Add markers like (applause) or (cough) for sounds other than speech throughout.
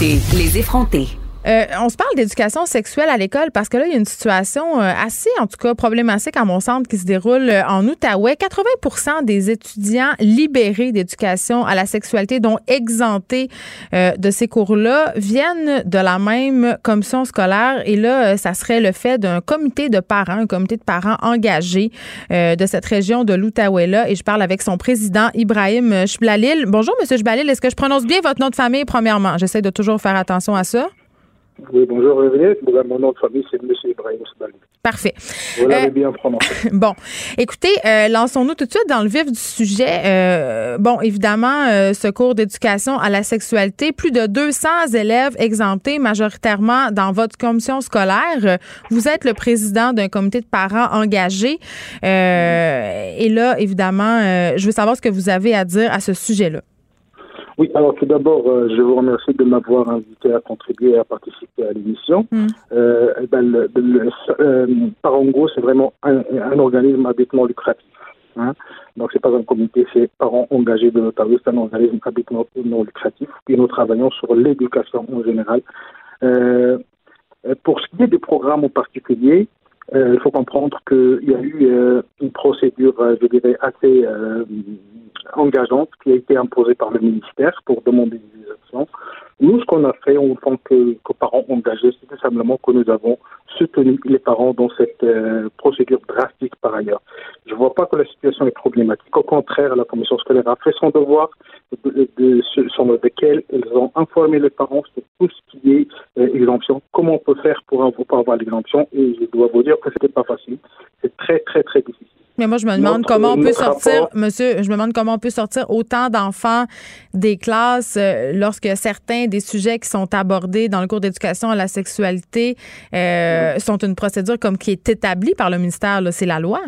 Les effrontés. Euh, on se parle d'éducation sexuelle à l'école parce que là, il y a une situation euh, assez, en tout cas, problématique à mon centre qui se déroule euh, en Outaouais. 80% des étudiants libérés d'éducation à la sexualité, dont exemptés de ces cours-là, viennent de la même commission scolaire. Et là, ça serait le fait d'un comité de parents, un comité de parents engagé de cette région de l'Outaouais-là. Et je parle avec son président, Ibrahim Chblalil. Bonjour, Monsieur Chblalil. Est-ce que je prononce bien votre nom de famille, premièrement? J'essaie de toujours faire attention à ça. Oui, bonjour Réveillé. Mon nom de famille, c'est M. Ibrahim Sbali. Parfait. Vous l'avez euh, bien prononcé. (laughs) bon. Écoutez, euh, lançons-nous tout de suite dans le vif du sujet. Euh, bon, évidemment, ce cours d'éducation à la sexualité, plus de 200 élèves exemptés, majoritairement dans votre commission scolaire. Vous êtes le président d'un comité de parents engagé. et là, évidemment, je veux savoir ce que vous avez à dire à ce sujet-là. Oui, alors tout d'abord, euh, je vous remercie de m'avoir invité à contribuer et à participer à l'émission. Mm. Euh, eh ben, le, le, euh, Parango, c'est vraiment un, un, organisme habitement lucratif. Hein. Donc, c'est pas un comité, c'est parents engagés de l'Ottawa, c'est un organisme habitement non lucratif. Et nous travaillons sur l'éducation en général. Euh, pour ce qui est des programmes en particulier, il faut comprendre qu'il y a eu euh, une procédure, je dirais, assez engageante qui a été imposée par le ministère pour demander des actions. Nous, ce qu'on a fait en tant que, que parents engagés, c'est simplement que nous avons soutenu les parents dans cette euh, procédure drastique par ailleurs. Je ne vois pas que la situation est problématique. Au contraire, la commission scolaire a fait son devoir, de, sur lequel elles ont informé les parents sur tout ce qui est euh, exemption, comment on peut faire pour, pour avoir l'exemption? Et je dois vous dire que ce n'était pas facile. C'est très, très, très difficile. Mais moi, je me demande comment on peut sortir, monsieur, je me demande comment on peut sortir autant d'enfants des classes euh, lorsque certains des sujets qui sont abordés dans le cours d'éducation à la sexualité euh, sont une procédure comme qui est établie par le ministère. C'est la loi?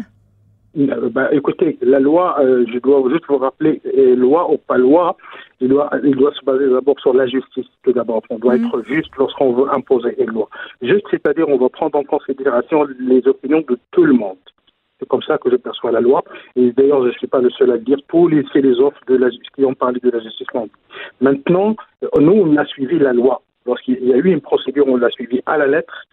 Euh, ben, écoutez, la loi, je dois juste vous rappeler, loi ou pas loi, il doit, il doit se baser d'abord sur la justice, tout d'abord. On doit mm. être juste lorsqu'on veut imposer une loi. Juste, c'est-à-dire, on va prendre en considération les opinions de tout le monde. C'est comme ça que je perçois la loi. Et d'ailleurs, je ne suis pas le seul à le dire. Tous les philosophes qui ont parlé de la justice Maintenant, euh, nous, on a suivi la loi. Lorsqu'il y a eu une procédure, on l'a suivi à la lettre.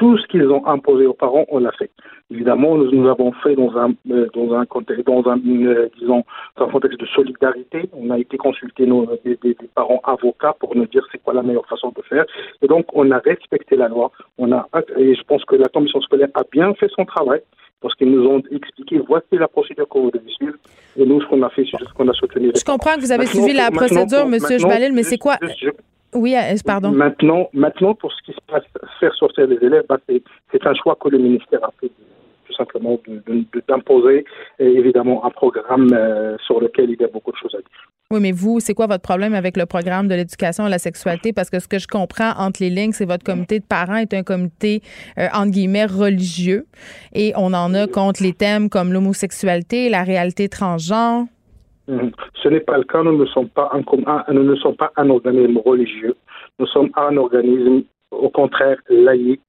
Tout ce qu'ils ont imposé aux parents, on l'a fait. Évidemment, nous, nous avons fait dans un, euh, dans un contexte, dans un, euh, disons, dans un contexte de solidarité. On a été consulter nos, des, des, parents avocats pour nous dire c'est quoi la meilleure façon de faire. Et donc, on a respecté la loi. On a, et je pense que la commission scolaire a bien fait son travail parce qu'ils nous ont expliqué voici la procédure qu'on devez suivre. Et nous, ce qu'on a fait, c'est juste qu'on a soutenu. Je comprends que vous avez suivi la procédure, M. Jbalil, mais c'est quoi Oui, euh, pardon? Maintenant, maintenant, pour ce qui se passe, faire sortir les élèves, bah, c'est un choix que le ministère a fait tout simplement d'imposer évidemment un programme euh, sur lequel il y a beaucoup de choses à dire. Oui, mais vous, c'est quoi votre problème avec le programme de l'éducation à la sexualité? Parce que ce que je comprends entre les lignes, c'est votre comité de parents est un comité, euh, entre guillemets, religieux. Et on en a contre les thèmes comme l'homosexualité, la réalité transgenre. Ce n'est pas le cas. Nous ne sommes pas un, nous ne sommes pas un organisme religieux. Nous sommes un organisme, au contraire, laïque,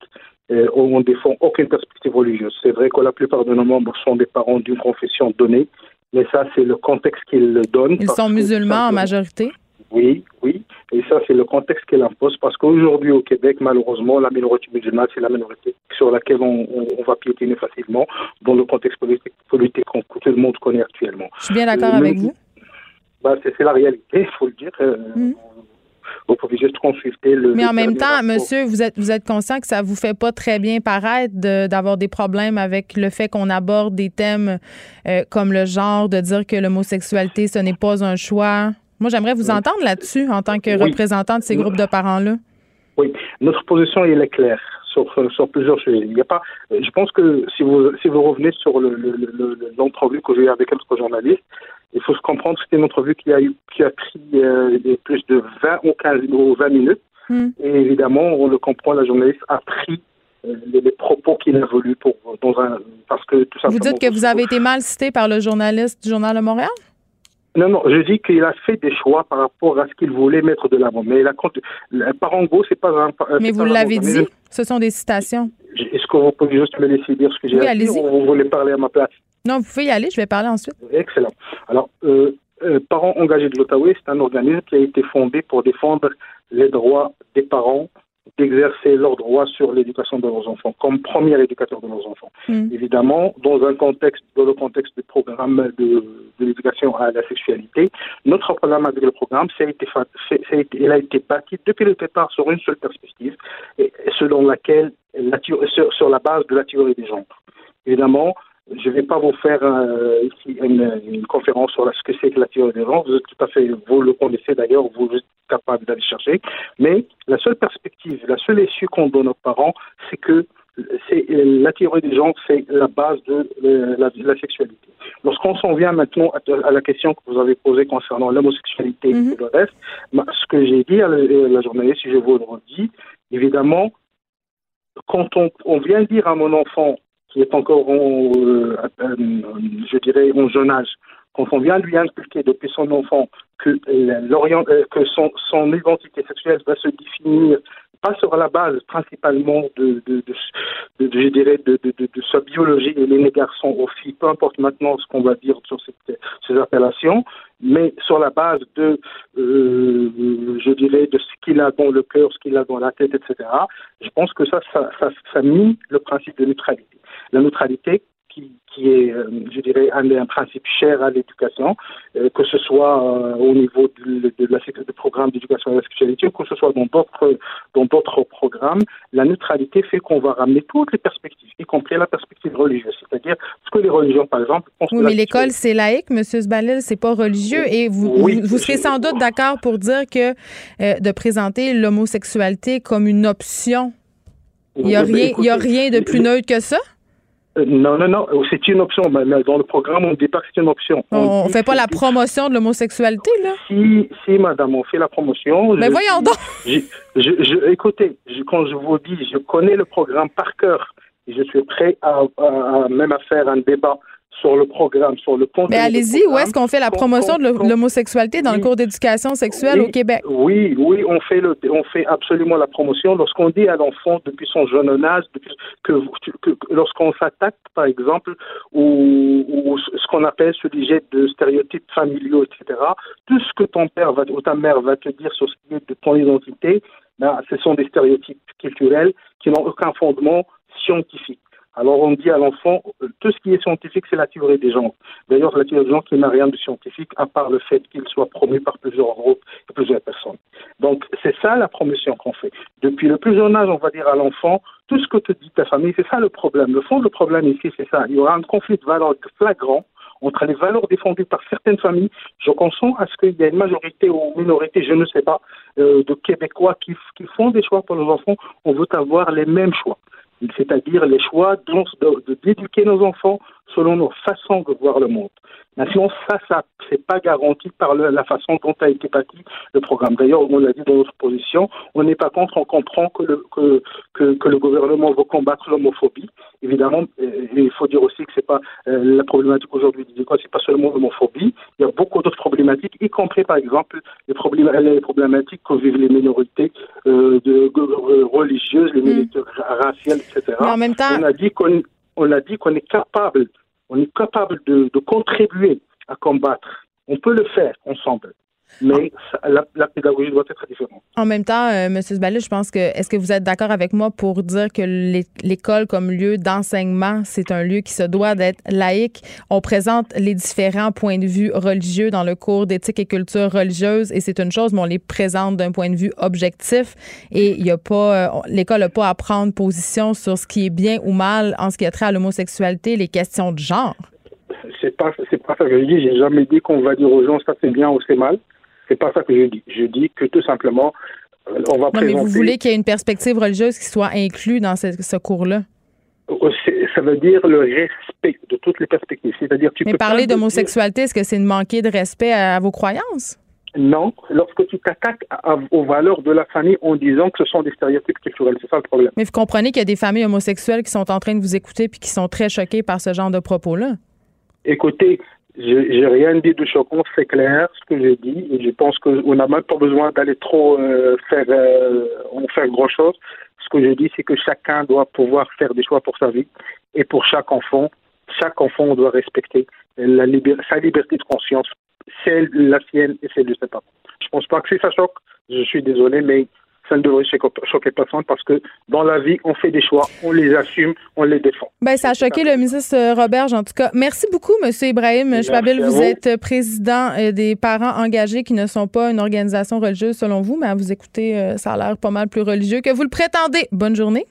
euh, où on ne défend aucune perspective religieuse. C'est vrai que la plupart de nos membres sont des parents d'une confession donnée, mais ça, c'est le contexte qu'il le donne. Ils sont musulmans en majorité? Oui, oui. Et ça, c'est le contexte qu'il impose parce qu'aujourd'hui, au Québec, malheureusement, la minorité musulmane, c'est la minorité sur laquelle on, va piétiner facilement dans le contexte politique, politique que tout le monde connaît actuellement. Je suis bien d'accord avec vous. Bah, c'est la réalité, il faut le dire. Euh, mm vous pouvez juste consulter le. Mais en même temps, monsieur, vous êtes, vous êtes conscient que ça vous fait pas très bien paraître d'avoir des problèmes avec le fait qu'on aborde des thèmes euh, comme le genre, de dire que l'homosexualité, ce n'est pas un choix. Moi, j'aimerais vous entendre là-dessus en tant que représentant de ces groupes de parents-là. Oui, notre position, elle est claire. Sur, sur, plusieurs sujets. Il n'y a pas, je pense que si vous, si vous revenez sur l'entrevue le, que j'ai eu avec un autre journaliste, il faut se comprendre que c'était une entrevue qui a, eu, qui a pris euh, plus de 20 ou 15 ou 20 minutes. Hmm. Et évidemment, on le comprend, la journaliste a pris euh, les, propos qu'il a voulu pour dans un parce que tout Vous dites que vous avez été mal cité par le journaliste du Journal de Montréal? Non, non, je dis qu'il a fait des choix par rapport à ce qu'il voulait mettre de l'avant. Mais la, Parango, c'est pas un. Mais vous l'avez dit, ce sont des citations. Est-ce que vous pouvez juste me laisser dire ce que j'ai oui, dit ou vous voulez parler à ma place? Non, vous pouvez y aller, je vais parler ensuite. Excellent. Alors, euh, euh, Parents engagés de l'Ottawa, c'est un organisme qui a été fondé pour défendre les droits des parents d'exercer leurs droits sur l'éducation de leurs enfants, comme premier éducateur de leurs enfants. Mm. Évidemment, dans un contexte, dans le contexte du programme de, l'éducation à la sexualité, notre programme avec le programme, ça a été, ça a été, il a été bâti depuis le départ sur une seule perspective, et selon laquelle, la, sur, sur la base de la théorie des genres. Évidemment, je ne vais pas vous faire euh, ici une, conférence sur ce que c'est que la théorie des genres. Vous êtes tout à fait, vous le connaissez d'ailleurs, vous êtes capable d'aller chercher. Mais la seule perspective, la seule issue qu'on donne aux parents, c'est que c'est la théorie des genres, c'est la base de la, sexualité. Lorsqu'on s'en vient maintenant à, la question que vous avez posée concernant l'homosexualité et mhm. le reste, ce que j'ai dit à la, journaliste, si je vous le redis, évidemment, quand on vient dire à mon enfant qui est encore, en, euh, euh, je dirais, en jeune âge, quand on vient lui inculquer depuis son enfant que, euh, que son, identité sexuelle va se définir pas sur la base principalement de, je dirais, de, sa biologie et les garçons aux filles, peu importe maintenant ce qu'on va dire sur cette, ces appellations, mais sur la base de, je dirais, de ce qu'il a dans le cœur, ce qu'il a dans la tête, etc. Je pense que ça, ça, ça, ça le principe de neutralité. La neutralité, qui, qui est, euh, je dirais, un, un principe cher à l'éducation, euh, que ce soit euh, au niveau de, de, la, de programme d'éducation à la sexualité, ou que ce soit dans d'autres dans d'autres programmes. La neutralité fait qu'on va ramener toutes les perspectives, y compris la perspective religieuse, c'est-à-dire ce que les religions, par exemple, pensent. Oui, mais l'école c'est laïque, Monsieur Sbalil, c'est pas religieux, et vous vous, serez sans doute d'accord pour dire que de présenter l'homosexualité comme une option, il n'y a rien, y a rien de plus neutre que ça? Euh, non, non, non, c'est une option. Dans le programme, on ne dit pas que c'est une option. On ne fait pas la promotion de l'homosexualité, là? Si, si, madame, on fait la promotion. Mais voyons donc! Je, écoutez, quand je vous dis, je connais le programme par cœur et je suis prêt à, même à faire un débat sur le programme, sur le Mais allez-y, où est-ce qu'on fait la promotion de l'homosexualité dans le cours d'éducation sexuelle au Québec? Oui, oui, on fait, le, on fait absolument la promotion. Lorsqu'on dit à l'enfant depuis son jeune âge, que, que, lorsqu'on s'attaque, par exemple, ou, ce qu'on appelle ce sujet de stéréotypes familiaux, etc., tout ce que ton père ou ta mère va te dire sur ce qui est de ton identité, ben, ce sont des stéréotypes culturels qui n'ont aucun fondement scientifique. Alors on dit à l'enfant, tout ce qui est scientifique, c'est la théorie des gens. D'ailleurs, la théorie des gens qui n'a rien de scientifique, à part le fait qu'il soit promu par plusieurs groupes et plusieurs personnes. Donc c'est ça la promotion qu'on fait. Depuis le plus jeune âge, on va dire à l'enfant, tout ce que te dit ta famille, c'est ça le problème. Le fond du problème ici, c'est ça. Il y aura un conflit de valeurs flagrant entre les valeurs défendues par certaines familles. Je consens à ce qu'il y ait une majorité ou une minorité, je ne sais pas, euh, de Québécois qui, qui font des choix pour leurs enfants. On veut avoir les mêmes choix c'est-à-dire les choix d'éduquer nos enfants selon nos façons de voir le monde. Maintenant, ça, ça, c'est pas garanti par la façon dont a été bâti le programme. D'ailleurs, on l'a dit dans notre position, on n'est pas contre, on comprend que le, que, que, le gouvernement veut combattre l'homophobie. Évidemment, euh, il faut dire aussi que c'est pas euh, la problématique aujourd'hui du ce c'est pas seulement l'homophobie. Il y a beaucoup d'autres problématiques, y compris par exemple les, les problématiques que vivent les minorités euh, de, religieuses, les minorités raciales, etc. Mais en même temps, on a dit qu'on on a dit qu'on est capable on est capable de, contribuer à combattre. On peut le faire ensemble. Mais la, pédagogie doit être différente. En même temps, euh, M. Zbali, je pense que est-ce que vous êtes d'accord avec moi pour dire que l'école comme lieu d'enseignement, c'est un lieu qui se doit d'être laïque? On présente les différents points de vue religieux dans le cours d'éthique et culture religieuse et c'est une chose, mais on les présente d'un point de vue objectif et il y a pas, euh, l'école n'a pas à prendre position sur ce qui est bien ou mal en ce qui a trait à l'homosexualité, les questions de genre. C'est pas, c'est pas ça que je dis. J'ai jamais dit qu'on va dire aux gens ça c'est bien ou c'est mal. C'est pas ça que je dis. Je dis que tout simplement, euh, on va non, Mais vous voulez qu'il y ait une perspective religieuse qui soit inclue dans ce, cours-là? Euh, ça veut dire le respect de toutes les perspectives. C'est-à-dire, tu Mais parler d'homosexualité, est-ce que c'est de manquer de respect à, vos croyances? Non, lorsque tu t'attaques aux valeurs de la famille en disant que ce sont des stéréotypes culturels, c'est ça le problème. Mais vous comprenez qu'il y a des familles homosexuelles qui sont en train de vous écouter puis qui sont très choquées par ce genre de propos-là? Écoutez, j'ai rien dit de choquant, c'est clair ce que j'ai dit, et je pense qu'on n'a même pas besoin d'aller trop euh, faire, euh, faire grand chose. Ce que je dis, c'est que chacun doit pouvoir faire des choix pour sa vie, et pour chaque enfant, chaque enfant doit respecter la sa liberté de conscience, celle la sienne et celle de ses parents. Je pense pas que c'est ça choque. Je suis désolé, mais ça ne devrait choquer personne parce que dans la vie, on fait des choix, on les assume, on les défend. Ben, ça a choqué le ministre Roberge, en tout cas. Merci beaucoup, M. Ibrahim Chbabil. Vous, vous êtes président euh, des parents engagés qui ne sont pas une organisation religieuse selon vous, mais à vous écouter, euh, ça a l'air pas mal plus religieux que vous le prétendez. Bonne journée.